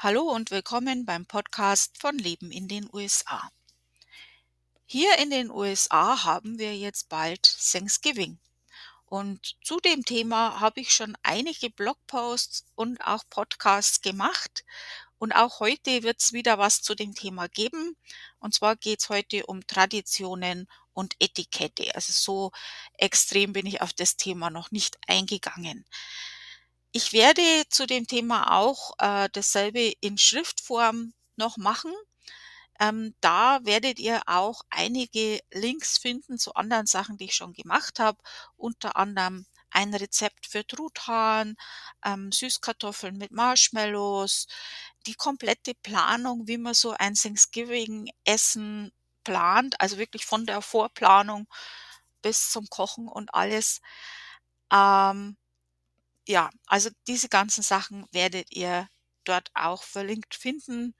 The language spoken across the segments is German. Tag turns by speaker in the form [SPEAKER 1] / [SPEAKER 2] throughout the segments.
[SPEAKER 1] Hallo und willkommen beim Podcast von Leben in den USA. Hier in den USA haben wir jetzt bald Thanksgiving. Und zu dem Thema habe ich schon einige Blogposts und auch Podcasts gemacht. Und auch heute wird es wieder was zu dem Thema geben. Und zwar geht es heute um Traditionen und Etikette. Also so extrem bin ich auf das Thema noch nicht eingegangen. Ich werde zu dem Thema auch äh, dasselbe in Schriftform noch machen. Ähm, da werdet ihr auch einige Links finden zu anderen Sachen, die ich schon gemacht habe. Unter anderem ein Rezept für Truthahn, ähm, Süßkartoffeln mit Marshmallows, die komplette Planung, wie man so ein Thanksgiving-Essen plant, also wirklich von der Vorplanung bis zum Kochen und alles. Ähm, ja, also diese ganzen Sachen werdet ihr dort auch verlinkt finden.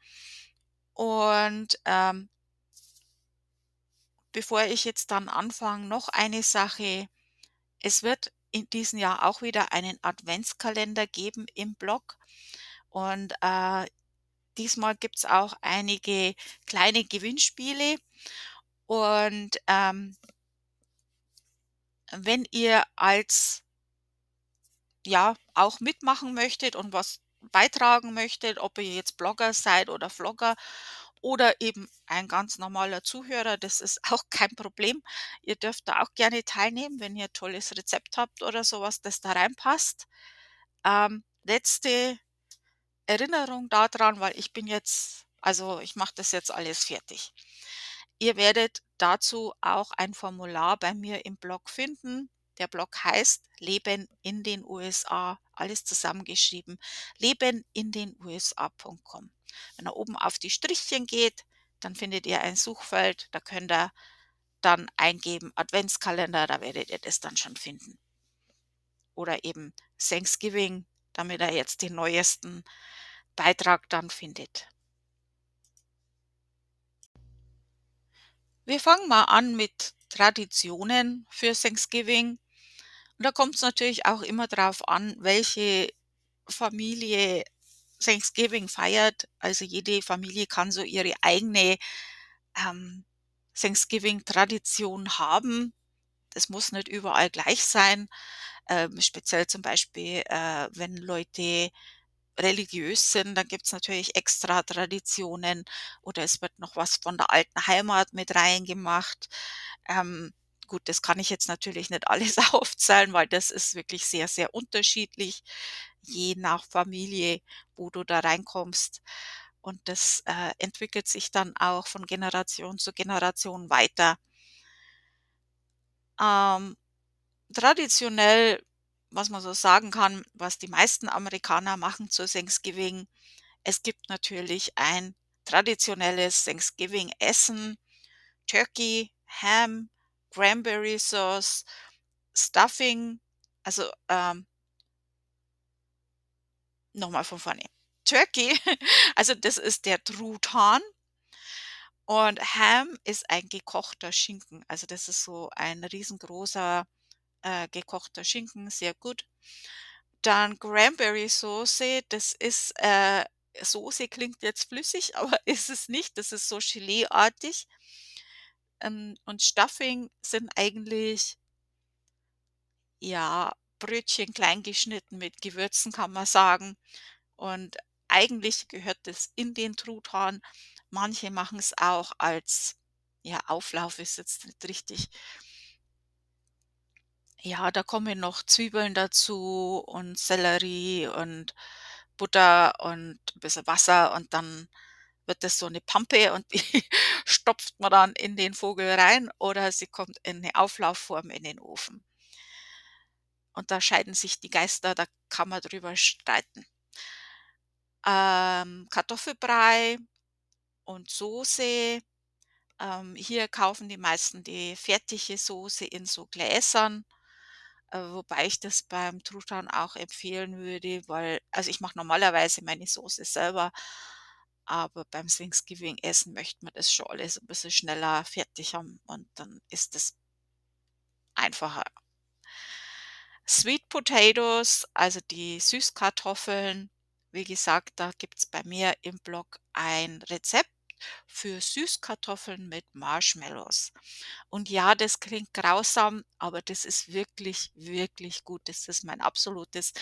[SPEAKER 1] Und ähm, bevor ich jetzt dann anfange, noch eine Sache. Es wird in diesem Jahr auch wieder einen Adventskalender geben im Blog. Und äh, diesmal gibt es auch einige kleine Gewinnspiele. Und ähm, wenn ihr als ja auch mitmachen möchtet und was beitragen möchtet, ob ihr jetzt Blogger seid oder Vlogger oder eben ein ganz normaler Zuhörer, das ist auch kein Problem. Ihr dürft da auch gerne teilnehmen, wenn ihr ein tolles Rezept habt oder sowas, das da reinpasst. Ähm, letzte Erinnerung daran, weil ich bin jetzt, also ich mache das jetzt alles fertig. Ihr werdet dazu auch ein Formular bei mir im Blog finden. Der Blog heißt Leben in den USA, alles zusammengeschrieben, leben in den USA.com. Wenn ihr oben auf die Strichchen geht, dann findet ihr ein Suchfeld, da könnt ihr dann eingeben Adventskalender, da werdet ihr das dann schon finden. Oder eben Thanksgiving, damit ihr jetzt den neuesten Beitrag dann findet. Wir fangen mal an mit Traditionen für Thanksgiving. Und da kommt es natürlich auch immer darauf an, welche Familie Thanksgiving feiert. Also jede Familie kann so ihre eigene ähm, Thanksgiving-Tradition haben. Das muss nicht überall gleich sein. Ähm, speziell zum Beispiel, äh, wenn Leute religiös sind, dann gibt's natürlich extra Traditionen oder es wird noch was von der alten Heimat mit reingemacht. Ähm, Gut, das kann ich jetzt natürlich nicht alles aufzählen, weil das ist wirklich sehr, sehr unterschiedlich, je nach Familie, wo du da reinkommst. Und das äh, entwickelt sich dann auch von Generation zu Generation weiter. Ähm, traditionell, was man so sagen kann, was die meisten Amerikaner machen zu Thanksgiving, es gibt natürlich ein traditionelles Thanksgiving-Essen, Turkey, Ham, Cranberry Sauce, Stuffing, also ähm, nochmal von vorne. Turkey, also das ist der Truthahn. Und Ham ist ein gekochter Schinken. Also das ist so ein riesengroßer äh, gekochter Schinken, sehr gut. Dann Cranberry Soße, das ist äh, Soße klingt jetzt flüssig, aber ist es nicht. Das ist so Gelee-artig. Ähm, und Stuffing sind eigentlich ja, Brötchen klein geschnitten mit Gewürzen, kann man sagen. Und eigentlich gehört das in den Truthahn. Manche machen es auch als ja, Auflauf ist jetzt nicht richtig. Ja, da kommen noch Zwiebeln dazu und Sellerie und Butter und ein bisschen Wasser und dann wird das so eine Pampe und die stopft man dann in den Vogel rein oder sie kommt in eine Auflaufform in den Ofen. Und da scheiden sich die Geister, da kann man drüber streiten. Ähm, Kartoffelbrei und Soße. Ähm, hier kaufen die meisten die fertige Soße in so Gläsern, äh, wobei ich das beim Truthahn auch empfehlen würde, weil, also ich mache normalerweise meine Soße selber, aber beim Thanksgiving-Essen möchte man das schon alles ein bisschen schneller fertig haben und dann ist es einfacher. Sweet Potatoes, also die Süßkartoffeln, wie gesagt, da gibt's bei mir im Blog ein Rezept für Süßkartoffeln mit Marshmallows. Und ja, das klingt grausam, aber das ist wirklich, wirklich gut. Das ist mein absolutes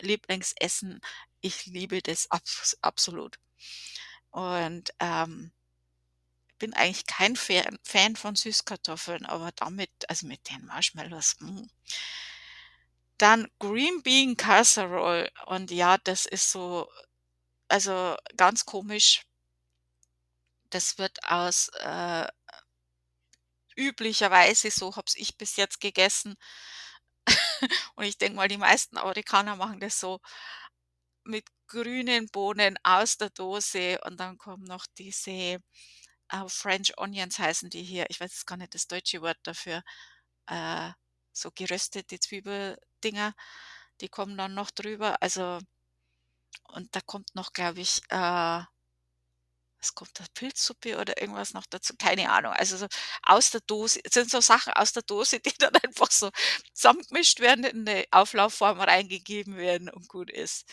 [SPEAKER 1] Lieblingsessen. Ich liebe das abs absolut. Und, ähm, bin eigentlich kein Fan Fan von Süßkartoffeln, aber damit also mit den Marshmallows, hm. Dann Green Bean Casserole und ja, das ist so also ganz komisch. Das wird aus, äh üblicherweise, so habe ich bis jetzt gegessen und ich denke mal, die meisten Amerikaner machen das so mit grünen Bohnen aus der Dose und dann kommen noch diese, äh, French Onions heißen die hier. Ich weiß gar nicht das deutsche Wort dafür. Äh, so geröstete Zwiebeldinger, die kommen dann noch drüber. Also und da kommt noch, glaube ich, äh was kommt da? Pilzsuppe oder irgendwas noch dazu? Keine Ahnung. Also so aus der Dose sind so Sachen aus der Dose, die dann einfach so zusammengemischt werden, in 'ne Auflaufform reingegeben werden und gut ist.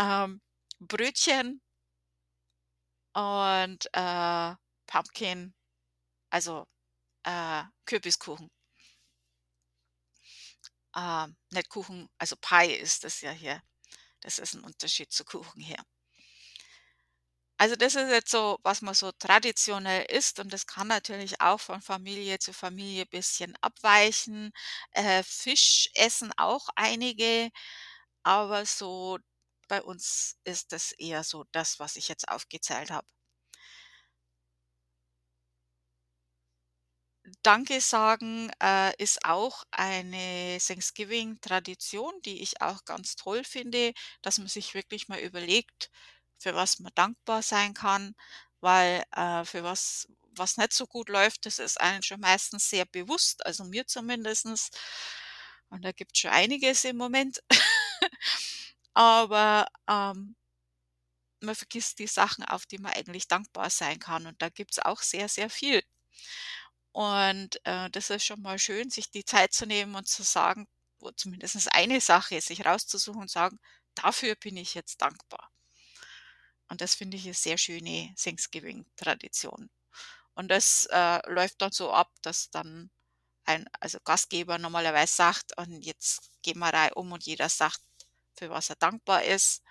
[SPEAKER 1] Ähm, Brötchen und, äh, Pumpkin, also, äh, Kürbiskuchen. Ähm, nicht Kuchen, also Pie ist das ja hier. Das ist 'n Unterschied zu Kuchen hier. Also, das ist jetzt so, was man so traditionell isst und das kann natürlich auch von Familie zu Familie bisschen abweichen. Äh, Fisch essen auch einige, aber so bei uns ist das eher so das, was ich jetzt aufgezählt habe. Danke sagen, äh, ist auch eine Thanksgiving-Tradition, die ich auch ganz toll finde, dass man sich wirklich mal überlegt, für was man dankbar sein kann, weil, äh, für was was nicht so gut läuft, das ist einem schon meistens sehr bewusst, also mir zumindestens. Und da gibt's schon einiges im Moment. Aber, ähm man vergisst die Sachen, auf die man eigentlich dankbar sein kann und da gibt's auch sehr, sehr viel. Und, äh, das ist schon mal schön, sich die Zeit zu nehmen und zu sagen oder zumindest eine Sache sich rauszusuchen und sagen: „Dafür bin ich jetzt dankbar.“ Und das finde ich 'ne sehr schöne Thanksgiving-Tradition. Und das, äh, läuft dann so ab, dass dann ein also Gastgeber normalerweise sagt: „Und jetzt gehen wir reihum und jeder sagt, für was er dankbar ist.“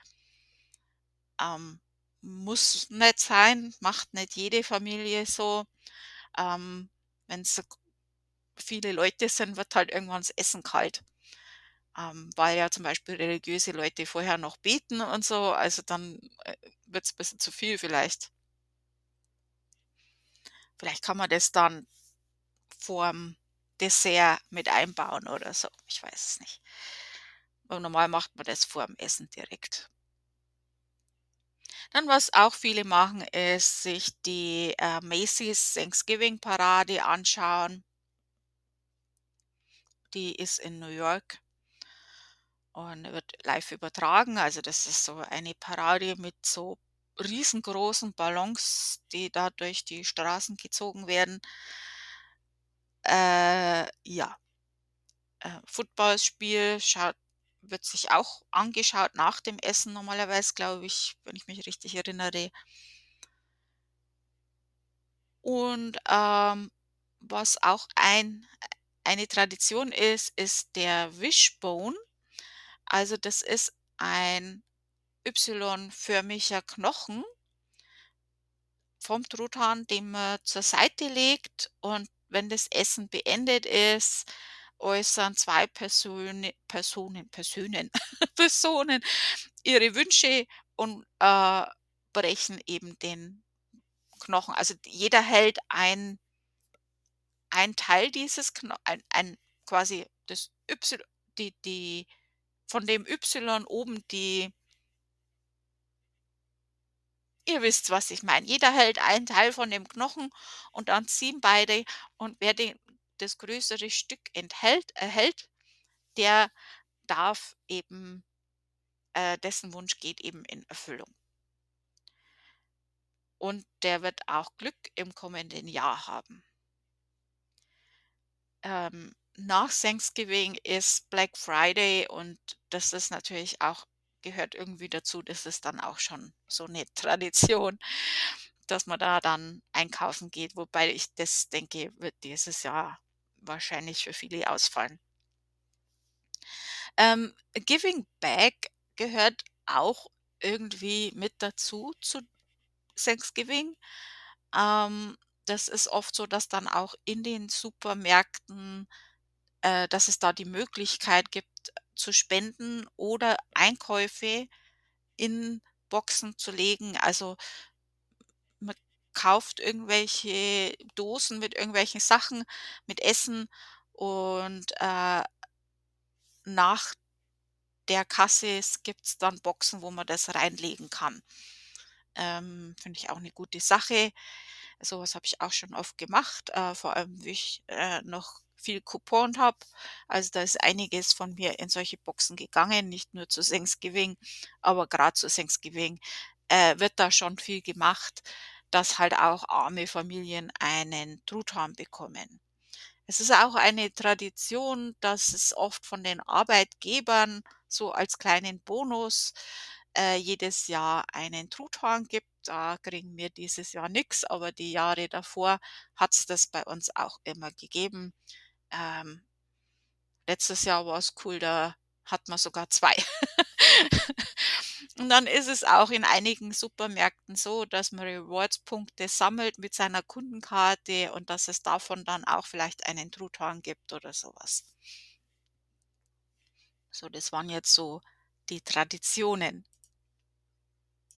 [SPEAKER 1] Ähm, muss nicht sein, macht nicht jede Familie so. Ähm, wenn's so g viele Leute sind, wird halt irgendwann das Essen kalt. Ähm, weil ja zum Beispiel religiöse Leute vorher noch beten und so, also dann, äh, wird's bisschen zu viel vielleicht. Vielleicht kann man das dann vorm Dessert mit einbauen oder so, ich weiß es nicht. Aber normal macht man das vorm Essen direkt. Dann, was auch viele machen, ist sich die, äh, Macy's Thanksgiving Parade anschauen. Die ist in New York und wird live übertragen. Also, das ist so eine Parade mit so riesengroßen Ballons, die da durch die Straßen gezogen werden. Äh, ja. Äh, Footballspiel schaut wird sich auch angeschaut nach dem Essen normalerweise, glaube ich, wenn ich mich richtig erinnere. Und, ähm, was auch ein eine Tradition ist, ist der Wishbone. Also, das ist ein Y-förmiger Knochen vom Truthahn, den man zur Seite legt und wenn das Essen beendet ist, äußern 2 Persöne Personen Persönen Personen ihre Wünsche und, äh, brechen eben den Knochen. Also, jeder hält ein ein Teil dieses Kno ein ein quasi das Y die die von dem Y oben die Ihr wisst, was ich meine. Jeder hält einen Teil von dem Knochen und dann ziehen beide und wer den das größere Stück enthält erhält, der darf eben äh, dessen Wunsch geht eben in Erfüllung. Und der wird auch Glück im kommenden Jahr haben. Ähm, nach Thanksgiving ist Black Friday und das ist natürlich auch gehört irgendwie dazu. Das ist dann auch schon so eine Tradition, dass man da dann einkaufen geht, wobei ich das denke, wird dieses Jahr wahrscheinlich für viele ausfallen. Ähm, Giving Back gehört auch irgendwie mit dazu zu Thanksgiving. Ähm, das ist oft so, dass dann auch in den Supermärkten, äh, dass es da die Möglichkeit gibt zu spenden oder Einkäufe in Boxen zu legen. Also kauft irgendwelche Dosen mit irgendwelchen Sachen, mit Essen und äh, nach der Kasse gibt es dann Boxen, wo man das reinlegen kann. Ähm, Finde ich auch eine gute Sache. Sowas habe ich auch schon oft gemacht, äh, vor allem, wie ich äh, noch viel Coupon habe. Also da ist einiges von mir in solche Boxen gegangen, nicht nur zu Thanksgiving, aber gerade zu Thanksgiving äh, wird da schon viel gemacht, dass halt auch arme Familien einen Truthahn bekommen. Es ist auch eine Tradition, dass es oft von den Arbeitgebern so als kleinen Bonus äh, jedes Jahr einen Truthahn gibt. Da kriegen wir dieses Jahr nichts, aber die Jahre davor hat es das bei uns auch immer gegeben. Ähm, letztes Jahr war es cool, da hat man sogar zwei. Und dann ist es auch in einigen Supermärkten so, dass man Rewards-Punkte sammelt mit seiner Kundenkarte und dass es davon dann auch vielleicht einen Truthahn gibt oder sowas. So, das waren jetzt so die Traditionen.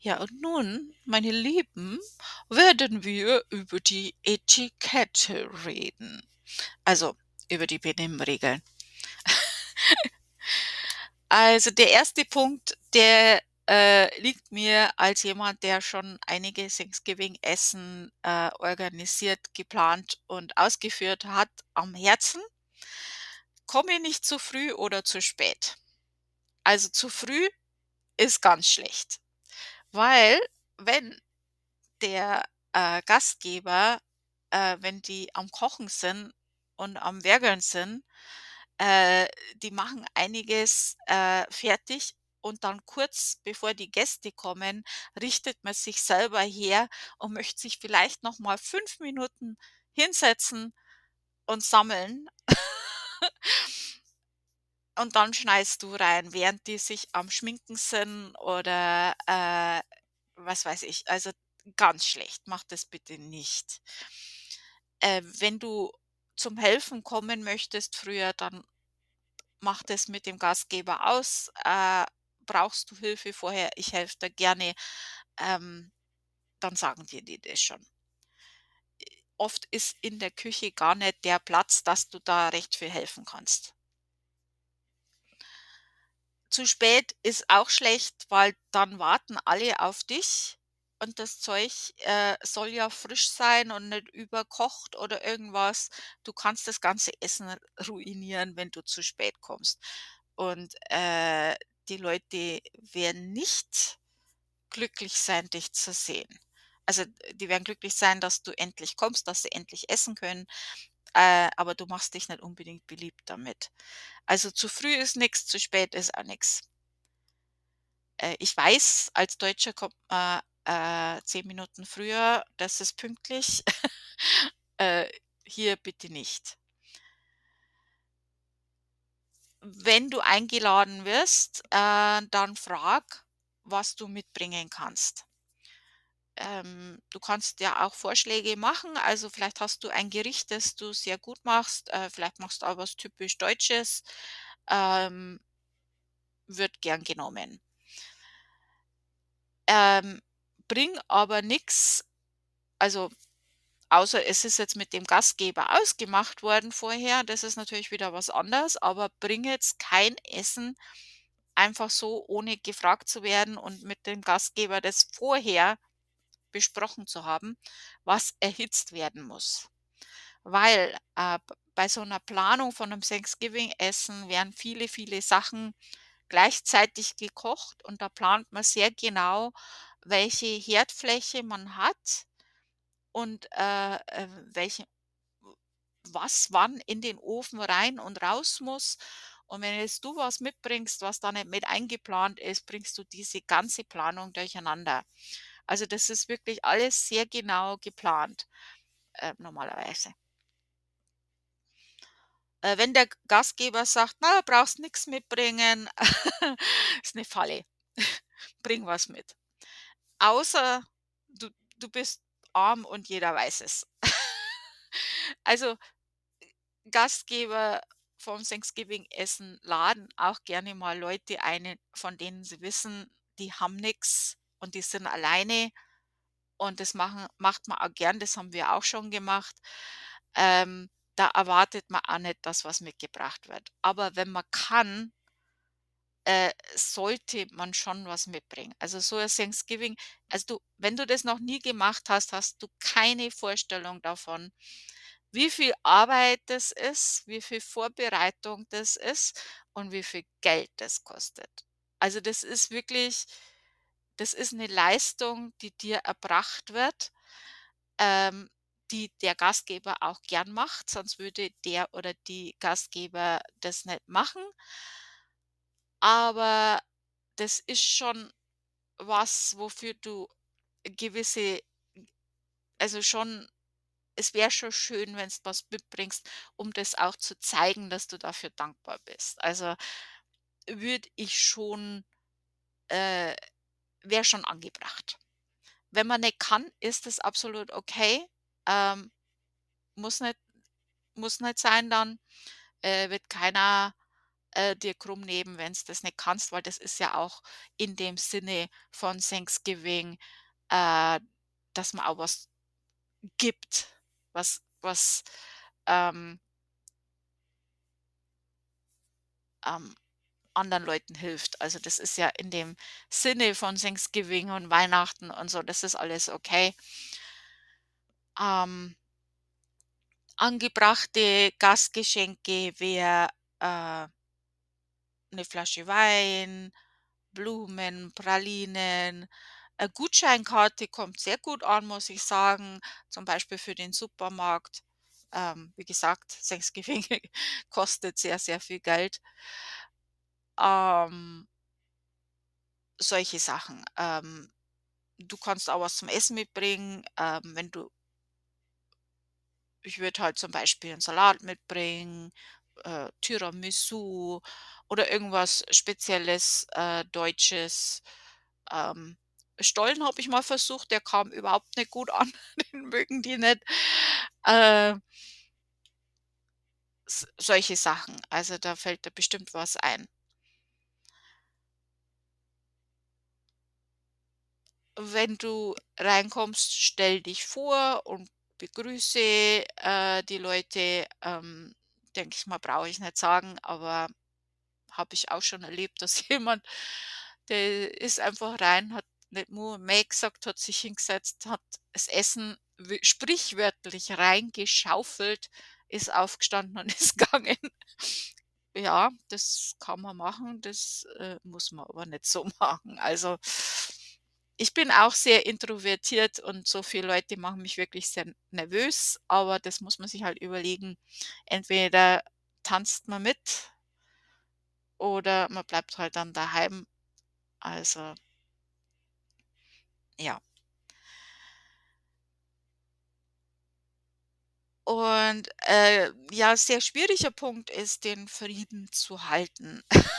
[SPEAKER 1] Ja, und nun, meine Lieben, werden wir über die Etikette reden. Also über die Benimmregeln. also der erste Punkt, der äh, liegt mir als jemand, der schon einige Thanksgiving-Essen äh, organisiert, geplant und ausgeführt hat, am Herzen. Komme nicht zu früh oder zu spät. Also zu früh ist ganz schlecht. Weil, wenn der, äh, Gastgeber äh, wenn die am Kochen sind und am Werkeln sind, äh, die machen einiges, äh, fertig und dann kurz bevor die Gäste kommen, richtet man sich selber her und möchte sich vielleicht noch mal 5 Minuten hinsetzen und sammeln. Und dann schneidest du rein, während die sich am Schminken sind oder, äh, was weiß ich. Also, ganz schlecht, mach das bitte nicht. Äh, wenn du zum Helfen kommen möchtest früher, dann mach das mit dem Gastgeber aus. Äh, brauchst du Hilfe vorher, ich helfe dir gerne, ähm, dann sagen dir die das schon. Oft ist in der Küche gar nicht der Platz, dass du da recht viel helfen kannst. Zu spät ist auch schlecht, weil dann warten alle auf dich und das Zeug, äh, soll ja frisch sein und nicht überkocht oder irgendwas. Du kannst das ganze Essen ruinieren, wenn du zu spät kommst. Und, äh, die Leute werden nicht glücklich sein, dich zu sehen. Also, die werden glücklich sein, dass du endlich kommst, dass sie endlich essen können, äh, aber du machst dich nicht unbedingt beliebt damit. Also zu früh ist nichts, zu spät ist auch nichts. Äh, ich weiß, als Deutscher kommt man äh, 10 Minuten früher, das ist pünktlich. äh, hier bitte nicht. Wenn du eingeladen wirst, äh, dann frag, was du mitbringen kannst. Ähm, du kannst ja auch Vorschläge machen. Also vielleicht hast du ein Gericht, das du sehr gut machst. Äh, vielleicht machst du auch was typisch Deutsches. Ähm, wird gern genommen. Ähm, bring aber nichts, also außer es ist jetzt mit dem Gastgeber ausgemacht worden vorher, das ist natürlich wieder was anderes, aber bring jetzt kein Essen, einfach so, ohne gefragt zu werden und mit dem Gastgeber das vorher besprochen zu haben, was erhitzt werden muss. Weil äh, bei so einer Planung von einem Thanksgiving-Essen werden viele, viele Sachen gleichzeitig gekocht und da plant man sehr genau, welche Herdfläche man hat und äh, äh, welche, was wann in den Ofen rein und raus muss. Und wenn jetzt du was mitbringst, was da nicht mit eingeplant ist, bringst du diese ganze Planung durcheinander. Also das ist wirklich alles sehr genau geplant äh, normalerweise. Äh, wenn der Gastgeber sagt, na, brauchst nichts mitbringen, ist eine Falle. Bring was mit. Außer du, du bist arm und jeder weiß es. also Gastgeber vom Thanksgiving-Essen laden auch gerne mal Leute ein, von denen sie wissen, die haben nichts und die sind alleine. Und das machen, macht man auch gern, das haben wir auch schon gemacht. Ähm, da erwartet man auch nicht, dass was mitgebracht wird. Aber wenn man kann, äh, sollte man schon was mitbringen. Also so ein Thanksgiving, also du, wenn du das noch nie gemacht hast, hast du keine Vorstellung davon, wie viel Arbeit das ist, wie viel Vorbereitung das ist und wie viel Geld das kostet. Also das ist wirklich, das ist eine Leistung, die dir erbracht wird, ähm, die der Gastgeber auch gern macht, sonst würde der oder die Gastgeber das nicht machen. Aber das ist schon was, wofür du gewisse also schon es wäre schon schön, wenn du was mitbringst, um das auch zu zeigen, dass du dafür dankbar bist. Also, würde ich schon äh, wäre schon angebracht. Wenn man nicht kann, ist das absolut okay. Ähm, muss nicht muss nicht sein dann, äh, wird keiner, äh, dir krumm nehmen, wenn du das nicht kannst, weil das ist ja auch in dem Sinne von Thanksgiving, äh, dass man auch was gibt, was was, ähm ähm, anderen Leuten hilft. Also, das ist ja in dem Sinne von Thanksgiving und Weihnachten und so, das ist alles okay. Ähm angebrachte Gastgeschenke wäre, äh 'ne Flasche Wein, Blumen, Pralinen. Äh, Gutscheinkarte kommt sehr gut an, muss ich sagen, zum Beispiel für den Supermarkt. Ähm, wie gesagt, Thanksgiving kostet sehr, sehr viel Geld. Ähm solche Sachen. Ähm, du kannst auch was zum Essen mitbringen, ähm, wenn du ich würde halt zum Beispiel 'n Salat mitbringen, äh, Tiramisu oder irgendwas Spezielles, äh, Deutsches. Ähm, Stollen habe ich mal versucht, der kam überhaupt nicht gut an, den mögen die nicht. Äh solche Sachen. Also, da fällt dir bestimmt was ein. Wenn du reinkommst, stell dich vor und begrüße, äh, die Leute. Ähm, denke ich mal, brauche ich nicht sagen, aber habe ich auch schon erlebt, dass jemand, der ist einfach rein, hat nicht nur „Mäh“ gesagt, hat sich hingesetzt, hat das Essen sprichwörtlich reingeschaufelt, ist aufgestanden und ist gegangen. Ja, das kann man machen, das, äh, muss man aber nicht so machen. Also, ich bin auch sehr introvertiert und so viele Leute machen mich wirklich sehr nervös, aber das muss man sich halt überlegen. Entweder tanzt man mit oder man bleibt halt dann daheim. Also ja. Und, äh, ja, sehr schwieriger Punkt ist, den Frieden zu halten.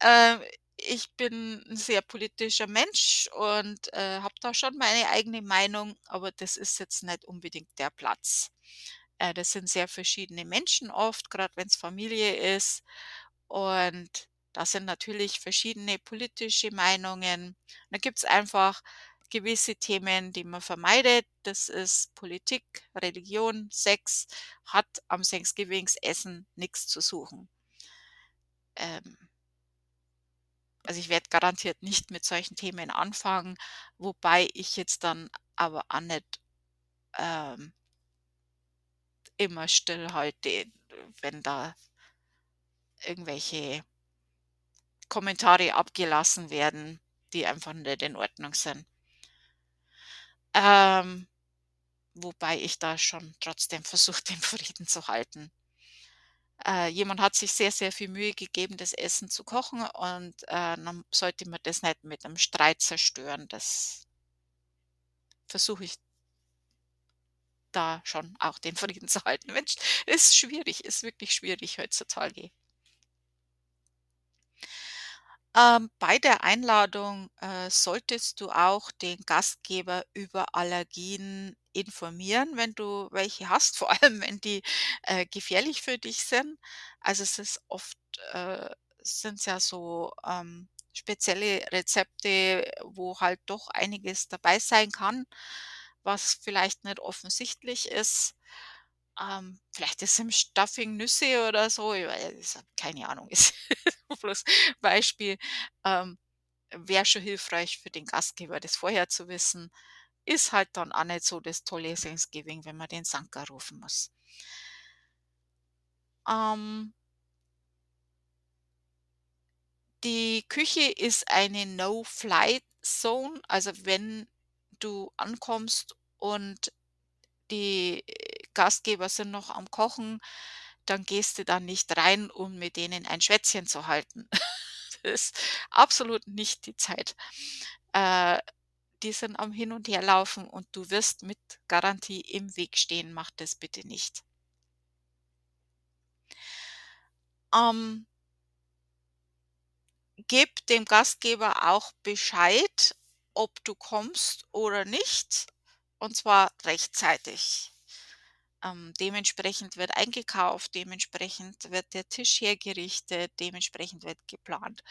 [SPEAKER 1] Ähm, ich bin 'n sehr politischer Mensch und, äh, habe da schon meine eigene Meinung, aber das ist jetzt nicht unbedingt der Platz. Äh, das sind sehr verschiedene Menschen oft, grad wenn's Familie ist. Und da sind natürlich verschiedene politische Meinungen. Da gibt's einfach gewisse Themen, die man vermeidet. Das ist Politik, Religion, Sex, hat am Thanksgivingsessen nix zu suchen. Ähm also ich werde garantiert nicht mit solchen Themen anfangen, wobei ich jetzt dann aber auch nicht ähm, immer stillhalte, wenn da irgendwelche Kommentare abgelassen werden, die einfach nicht in Ordnung sind. Ähm, wobei ich da schon trotzdem versuche, den Frieden zu halten. Äh, jemand hat sich sehr, sehr viel Mühe gegeben, das Essen zu kochen und, äh, dann sollte man das nicht mit einem Streit zerstören. Das versuche ich da schon auch den Frieden zu halten. Mensch, ist schwierig, ist wirklich schwierig heutzutage. Ähm, bei der Einladung, äh, solltest du auch den Gastgeber über Allergien informieren, wenn du welche hast, vor allem wenn die, äh, gefährlich für dich sind. Also, es ist oft, äh sind's ja so, ähm, spezielle Rezepte, wo halt doch einiges dabei sein kann, was vielleicht nicht offensichtlich ist. Ähm, vielleicht ist im Stuffing Nüsse oder so, ich weiß keine Ahnung, ist bloß Beispiel. Ähm, wäre schon hilfreich für den Gastgeber, das vorher zu wissen. Ist halt dann auch nicht so das tolle Thanksgiving, wenn man den Sanka rufen muss. Ähm die Küche ist eine No-Fly-Zone, also wenn du ankommst und die Gastgeber sind noch am Kochen, dann gehst du da nicht rein, um mit denen ein Schwätzchen zu halten. Das ist absolut nicht die Zeit. Äh, die sind am Hin und Herlaufen und du wirst mit Garantie im Weg stehen. Mach das bitte nicht. Ähm gib dem Gastgeber auch Bescheid, ob du kommst oder nicht, und zwar rechtzeitig. Ähm, dementsprechend wird eingekauft, dementsprechend wird der Tisch hergerichtet, dementsprechend wird geplant.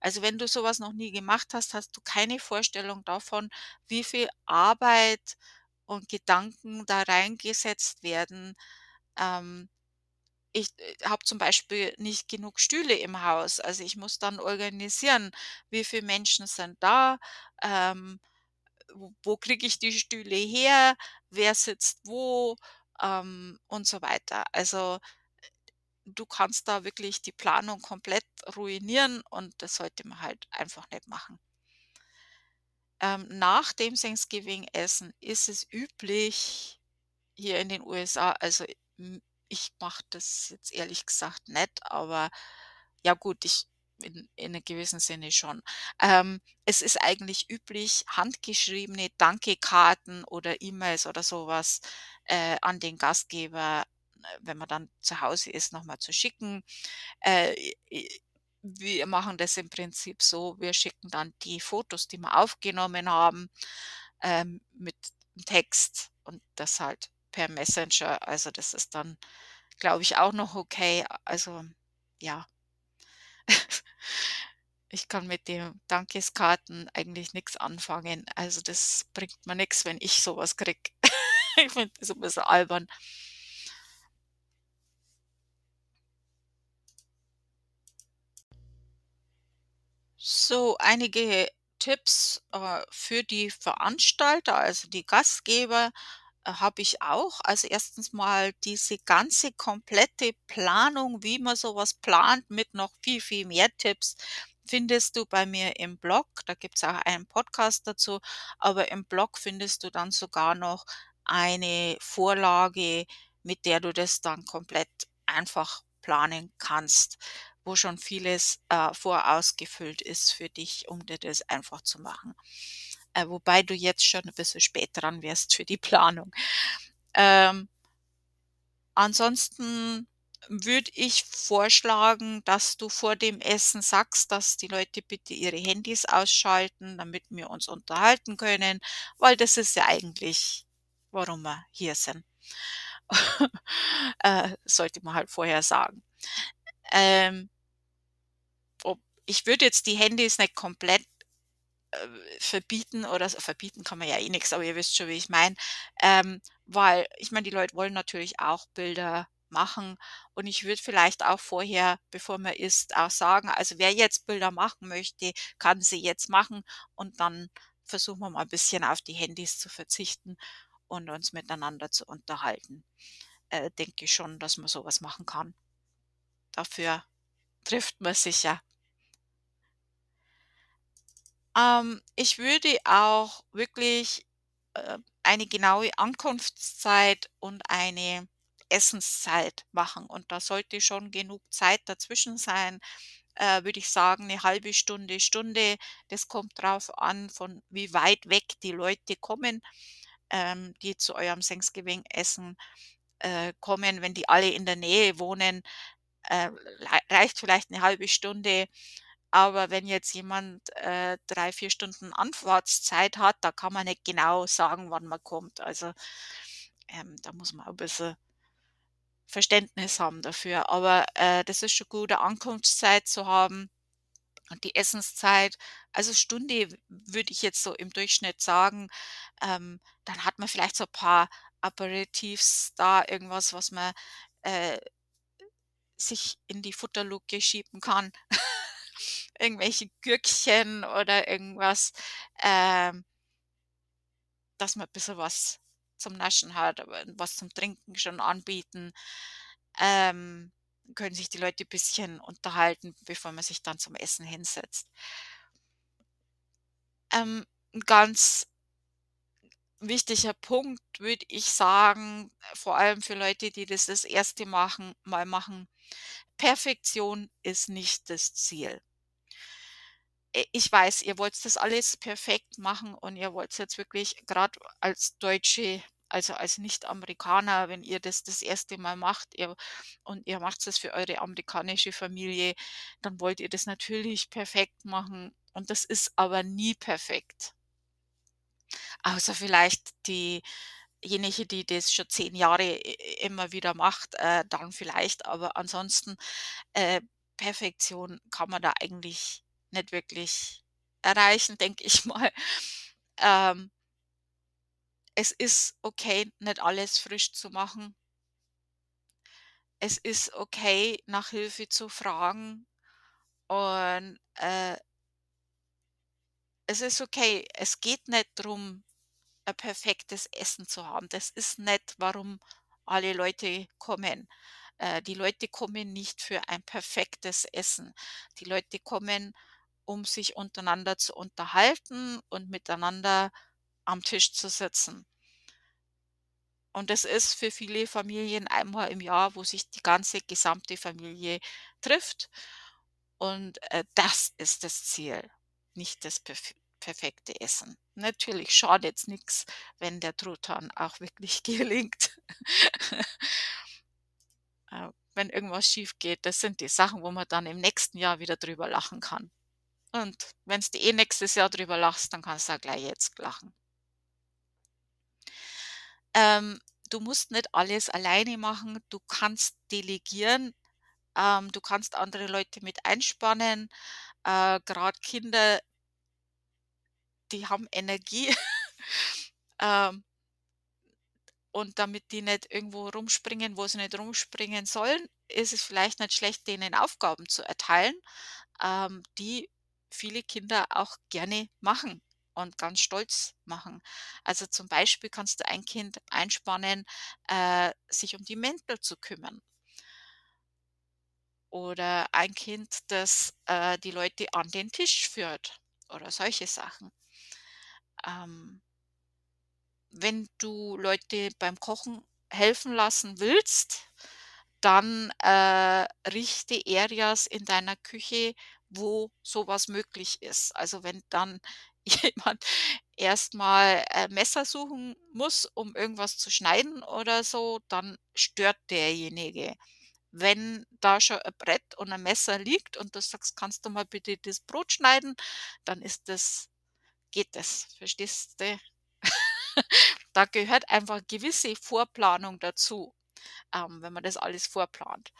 [SPEAKER 1] Also, wenn du sowas noch nie gemacht hast, hast du keine Vorstellung davon, wie viel Arbeit und Gedanken da reingesetzt werden. Ähm, ich, äh, habe zum Beispiel nicht genug Stühle im Haus. Also, ich muss dann organisieren, wie viele Menschen sind da, ähm, wo wo kriege ich die Stühle her, wer sitzt wo, ähm, und so weiter. Also, du kannst da wirklich die Planung komplett ruinieren und das sollte man halt einfach nicht machen. Ähm, nach dem Thanksgiving-Essen ist es üblich hier in den USA also, ich mache das jetzt ehrlich gesagt nicht, aber ja gut, ich in in 'nem gewissen Sinne schon. Ähm, es ist eigentlich üblich, handgeschriebene Dankekarten oder E-Mails oder sowas äh, an den Gastgeber, äh, wenn man dann zu Hause ist, noch mal zu schicken. Äh, wir machen das im Prinzip so, wir schicken dann die Fotos, die wir aufgenommen haben, ähm, mit Text und das halt per Messenger. Also, das ist dann, glaube ich, auch noch okay. Also, ja. Ich kann mit den Dankeskarten eigentlich nix anfangen. Also, das bringt mir nix, wenn ich sowas kriege. Ich finde das 'n bisschen albern. So, einige Tipps, äh, für die Veranstalter, also die Gastgeber, äh, habe ich auch. Also, erstens mal diese ganze komplette Planung, wie man sowas plant mit noch viel, viel mehr Tipps, findest du bei mir im Blog. Da gibt's auch einen Podcast dazu, aber im Blog findest du dann sogar noch eine Vorlage, mit der du das dann komplett einfach planen kannst, wo schon vieles, äh, vorausgefüllt ist für dich, um dir das einfach zu machen. Äh, wobei du jetzt schon 'n bisschen spät dran wärst für die Planung. Ähm ansonsten würde ich vorschlagen, dass du vor dem Essen sagst, dass die Leute bitte ihre Handys ausschalten, damit wir uns unterhalten können, weil das ist ja eigentlich, warum wir hier sind. Äh, sollte man halt vorher sagen. Ähm ob ich würde jetzt die Handys nicht komplett, äh, verbieten oder verbieten kann man ja eh nix, aber ihr wisst schon, wie ich meine. Ähm, weil ich meine, die Leute wollen natürlich auch Bilder machen. Und ich würde vielleicht auch vorher, bevor man isst, auch sagen, also wer jetzt Bilder machen möchte, kann sie jetzt machen und dann versuchen wir mal ein bisschen auf die Handys zu verzichten und uns miteinander zu unterhalten. Äh, denke ich schon, dass man sowas machen kann. Dafür trifft man sich ja. Ähm, ich würde auch wirklich äh, eine genaue Ankunftszeit und eine Essenszeit machen. Und da sollte schon genug Zeit dazwischen sein, äh, würde ich sagen, eine halbe Stunde, Stunde. Das kommt drauf an, von wie weit weg die Leute kommen, ähm, die zu eurem Thanksgiving-Essen äh, kommen. Wenn die alle in der Nähe wohnen, äh, reicht vielleicht eine halbe Stunde. Aber wenn jetzt jemand äh, 3, 4 Stunden Anfahrtszeit hat, da kann man nicht genau sagen, wann man kommt. Also ähm, da muss man ein bisschen Verständnis haben dafür. Aber äh, das ist schon gut, eine Ankunftszeit zu haben und die Essenszeit. Also Stunde würde ich jetzt so im Durchschnitt sagen. Ähm, dann hat man vielleicht so ein paar Aperitifs da, irgendwas, was man äh, sich in die Futterluke schieben kann. Irgendwelche Gürkchen oder irgendwas, ähm dass man ein bisschen was zum Naschen hat, was zum Trinken schon anbieten. Ähm, können sich die Leute ein bisschen unterhalten, bevor man sich dann zum Essen hinsetzt. Ähm, 'n ganz wichtiger Punkt würde ich sagen, vor allem für Leute, die das das erste machen Mal machen: Perfektion ist nicht das Ziel. Äh, ich weiß, ihr wollt das alles perfekt machen und ihr wollt jetzt wirklich gerade als Deutsche, also als Nicht-Amerikaner, wenn ihr das das erste Mal macht, ihr und ihr macht das für eure amerikanische Familie, dann wollt ihr das natürlich perfekt machen und das ist aber nie perfekt. Außer vielleicht diejenige, die das schon 10 Jahre i immer wieder macht, äh, dann vielleicht, aber ansonsten, äh, Perfektion kann man da eigentlich nicht wirklich erreichen, denke ich mal. Ähm es ist okay, nicht alles frisch zu machen. Es ist okay, nach Hilfe zu fragen und, äh es ist okay. Es geht nicht drum, ein perfektes Essen zu haben. Das ist nicht, warum alle Leute kommen. Äh, die Leute kommen nicht für ein perfektes Essen. Die Leute kommen, um sich untereinander zu unterhalten und miteinander am Tisch zu sitzen. Und das ist für viele Familien einmal im Jahr, wo sich die ganze gesamte Familie trifft. Und, äh, das ist das Ziel, nicht das perf perfekte Essen. Natürlich schadet's nix, wenn der Truthahn auch wirklich gelingt. Äh, wenn irgendwas schief geht, das sind die Sachen, wo man dann im nächsten Jahr wieder drüber lachen kann. Und wenn's du eh nächstes Jahr drüber lachst, dann kannst du auch gleich jetzt lachen. Ähm, du musst nicht alles alleine machen. Du kannst delegieren. Ähm, du kannst andere Leute mit einspannen. Äh, grad Kinder die haben Energie. Ähm und damit die nicht irgendwo rumspringen, wo sie nicht rumspringen sollen, ist es vielleicht nicht schlecht, denen Aufgaben zu erteilen, ähm, die viele Kinder auch gerne machen und ganz stolz machen. Also, zum Beispiel kannst du ein Kind einspannen, äh, sich um die Mäntel zu kümmern. Oder ein Kind, das, äh, die Leute an den Tisch führt oder solche Sachen. Ähm wenn du Leute beim Kochen helfen lassen willst, dann, äh, richte Areas in deiner Küche, wo sowas möglich ist. Also, wenn dann jemand erst mal, äh, Messer suchen muss, um irgendwas zu schneiden oder so, dann stört derjenige. Wenn da schon ein Brett und ein Messer liegt und du sagst: „Kannst du mal bitte das Brot schneiden?“ Dann ist das geht das, verstehst du? Da gehört einfach gewisse Vorplanung dazu, ähm, wenn man das alles vorplant.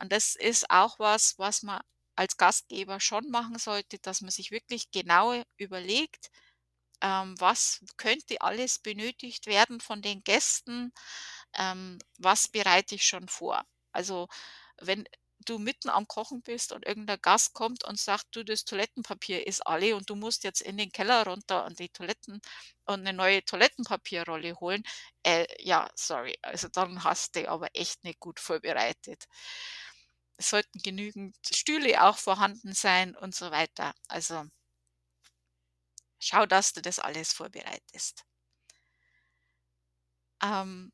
[SPEAKER 1] Und das ist auch was, was man als Gastgeber schon machen sollte, dass man sich wirklich genau überlegt, ähm, was könnte alles benötigt werden von den Gästen, ähm, was bereite ich schon vor. Also, wenn du mitten am Kochen bist und irgendein Gast kommt und sagt: „Du, das Toilettenpapier ist alle und du musst jetzt in den Keller runter und die Toiletten und eine neue Toilettenpapierrolle holen.“ Äh, ja, sorry, also dann hast du aber echt nicht gut vorbereitet. Es sollten genügend Stühle auch vorhanden sein und so weiter. Also, schau, dass du das alles vorbereitest. Ähm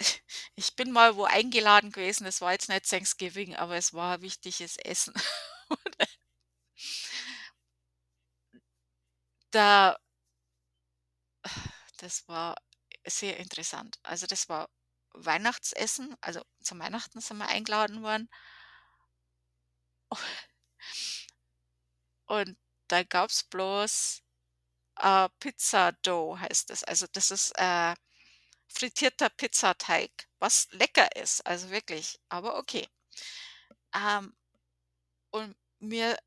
[SPEAKER 1] Ich bin mal wo eingeladen gewesen, das war jetzt nicht Thanksgiving, aber es war wichtiges Essen. Da das war sehr interessant. Also, das war Weihnachtsessen, also, zum Weihnachten sind wir eingeladen worden und da gab's bloß, äh, Pizza Dough heißt das. Also, das ist, äh, frittierter Pizzateig, was lecker ist, also wirklich, aber okay. Ähm, und wir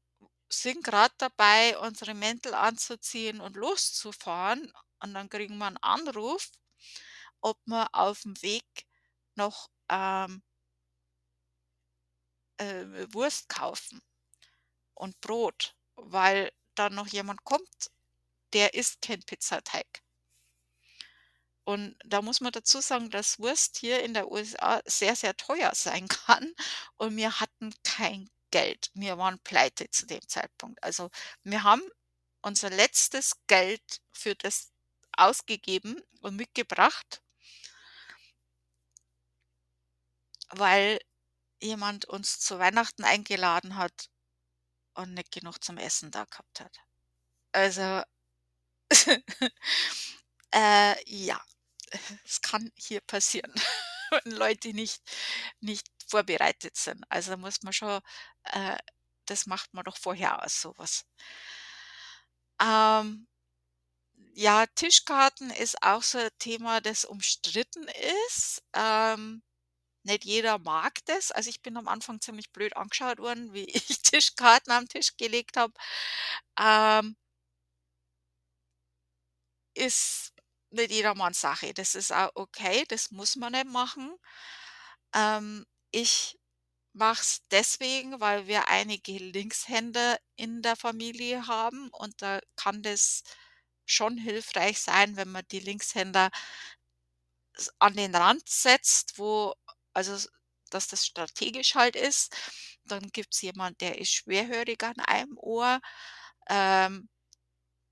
[SPEAKER 1] sind grad dabei, unsere Mäntel anzuziehen und loszufahren und dann kriegen wir 'n Anruf, ob wir aufm Weg noch, ähm äh, Wurst kaufen und Brot, weil da noch jemand kommt, der isst keinen Pizzateig. Und da muss man dazu sagen, dass Wurst hier in der USA sehr, sehr teuer sein kann und wir hatten kein Geld. Wir waren pleite zu dem Zeitpunkt. Also, wir haben unser letztes Geld für das ausgegeben und mitgebracht weil jemand uns zu Weihnachten eingeladen hat und nicht genug zum Essen da gehabt hat. Also, äh, ja, es kann hier passieren, wenn Leute nicht nicht vorbereitet sind. Also, muss man schon äh, das macht man doch vorher aus, so was. Ähm, ja, Tischkarten ist auch so 'n Thema, das umstritten ist. Ähm, nicht jeder mag das. Also, ich bin am Anfang ziemlich blöd angeschaut worden, wie ich Tischkarten am Tisch gelegt habe. Ähm ist nicht jedermanns Sache. Das ist auch okay, das muss man nicht machen. Ähm, ich mache es deswegen, weil wir einige Linkshänder in der Familie haben und da kann das schon hilfreich sein, wenn man die Linkshänder an den Rand setzt, wo also, dass das strategisch halt ist. Dann gibt's jemand, der ist schwerhörig an einem Ohr, ähm,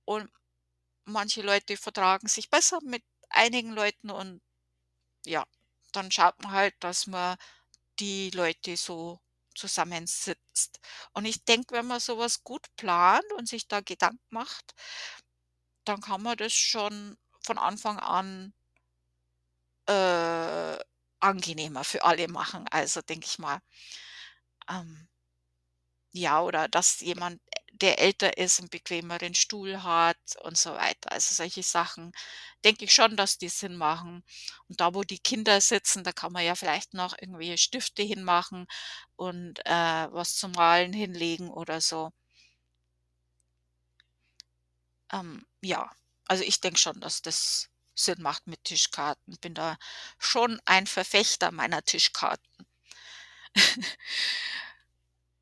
[SPEAKER 1] und manche Leute vertragen sich besser mit einigen Leuten und ja, dann schaut man halt, dass man die Leute so zusammensitzt. Und ich denke, wenn man so was gut plant und sich da Gedanken macht dann kann man das schon von Anfang an äh, angenehmer für alle machen, also, denke ich mal. Ähm ja, oder dass jemand, der älter ist, 'n bequemeren Stuhl hat und so weiter. Also, solche Sachen denke ich schon, dass die Sinn machen. Und da, wo die Kinder sitzen, da kann man ja vielleicht noch irgendwie Stifte hinmachen und, äh, was zum Malen hinlegen oder so. Ähm, ja, also, ich denke schon, dass das Sinn macht mit Tischkarten. Bin da schon ein Verfechter meiner Tischkarten.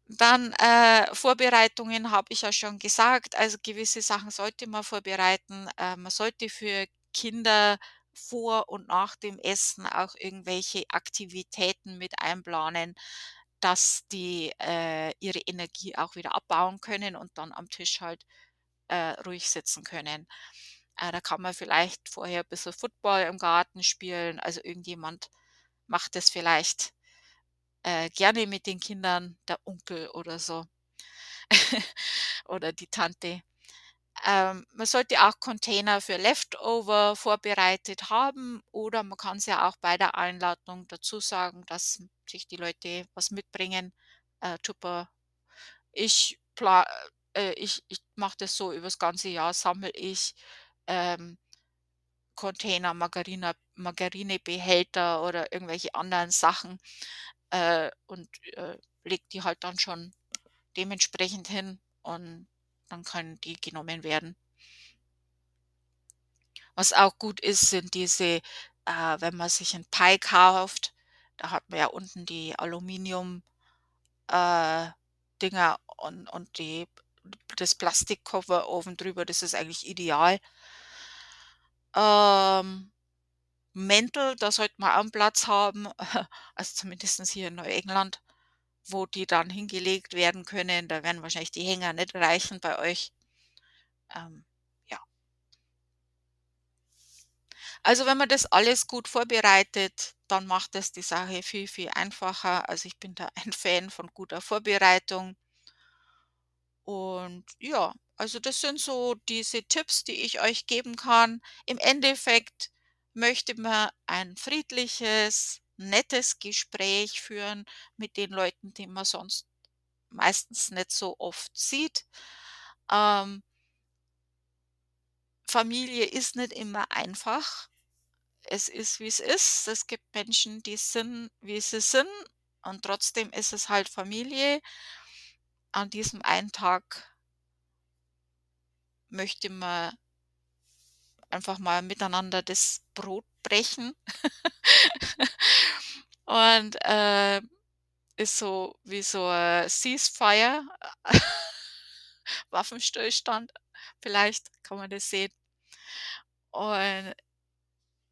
[SPEAKER 1] Dann, äh, Vorbereitungen habe ich ja schon gesagt. Also, gewisse Sachen sollte man vorbereiten. Äh, man sollte für Kinder vor und nach dem Essen auch irgendwelche Aktivitäten mit einplanen, dass die, äh, ihre Energie auch wieder abbauen können und dann am Tisch halt, äh, ruhig sitzen können. Äh, da kann man vielleicht vorher ein bisschen Football im Garten spielen. Also, irgendjemand macht das vielleicht, äh, gerne mit den Kindern, der Onkel oder so oder die Tante. Ähm, man sollte auch Container für Leftover vorbereitet haben oder man kann's ja auch bei der Einladung dazu sagen, dass sich die Leute was mitbringen, äh, Tupper. Ich äh, ich ich mache das so, übers ganze Jahr sammle ich, ähm, Container, Margarina Margarinebehälter oder irgendwelche anderen Sachen, äh, und, äh, lege die halt dann schon dementsprechend hin und dann können die genommen werden. Was auch gut ist, sind diese äh, wenn man sich 'n Pie kauft, da hat man ja unten die Aluminium äh, und und die das Plastikcover oben drüber, das ist eigentlich ideal. Ähm, Mäntel, da sollte man auch 'n Platz haben, also zumindestens hier in Neuengland, wo die dann hingelegt werden können. Da werden wahrscheinlich die Hänger nicht reichen bei euch. Ähm, ja. Also, wenn man das alles gut vorbereitet, dann macht das die Sache viel, viel einfacher. Also, ich bin da ein Fan von guter Vorbereitung. Und ja, also das sind so diese Tipps, die ich euch geben kann. Im Endeffekt möchte man ein friedliches, nettes Gespräch führen mit den Leuten, die man sonst meistens nicht so oft sieht. Ähm Familie ist nicht immer einfach. Es ist, wie's ist. Es gibt Menschen, die sind, wie sie sind und trotzdem ist es halt Familie. An diesem einen Tag möchte man einfach mal miteinander das Brot brechen. Und, äh, ist so wie so ein Ceasefire, Waffenstillstand, vielleicht kann man das sehen. Und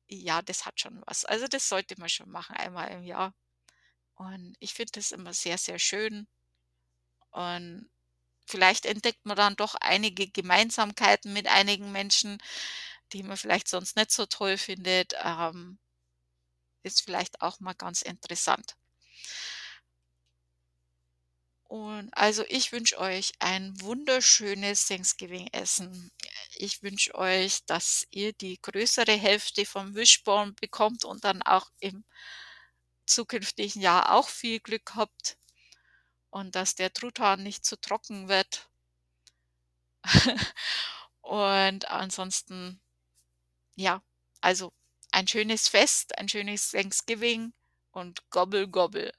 [SPEAKER 1] ja, das hat schon was. Also, das sollte man schon machen, einmal im Jahr. Und ich finde das immer sehr, sehr schön. Und vielleicht entdeckt man dann doch einige Gemeinsamkeiten mit einigen Menschen, die man vielleicht sonst nicht so toll findet. Ähm ist vielleicht auch mal ganz interessant. Und also, ich wünsche euch ein wunderschönes Thanksgiving-Essen. Ich wünsche euch, dass ihr die größere Hälfte vom Wishbone bekommt und dann auch im zukünftigen Jahr auch viel Glück habt und dass der Truthahn nicht zu trocken wird. Und ansonsten ja, also ein schönes Fest, ein schönes Thanksgiving und Gobble, Gobble.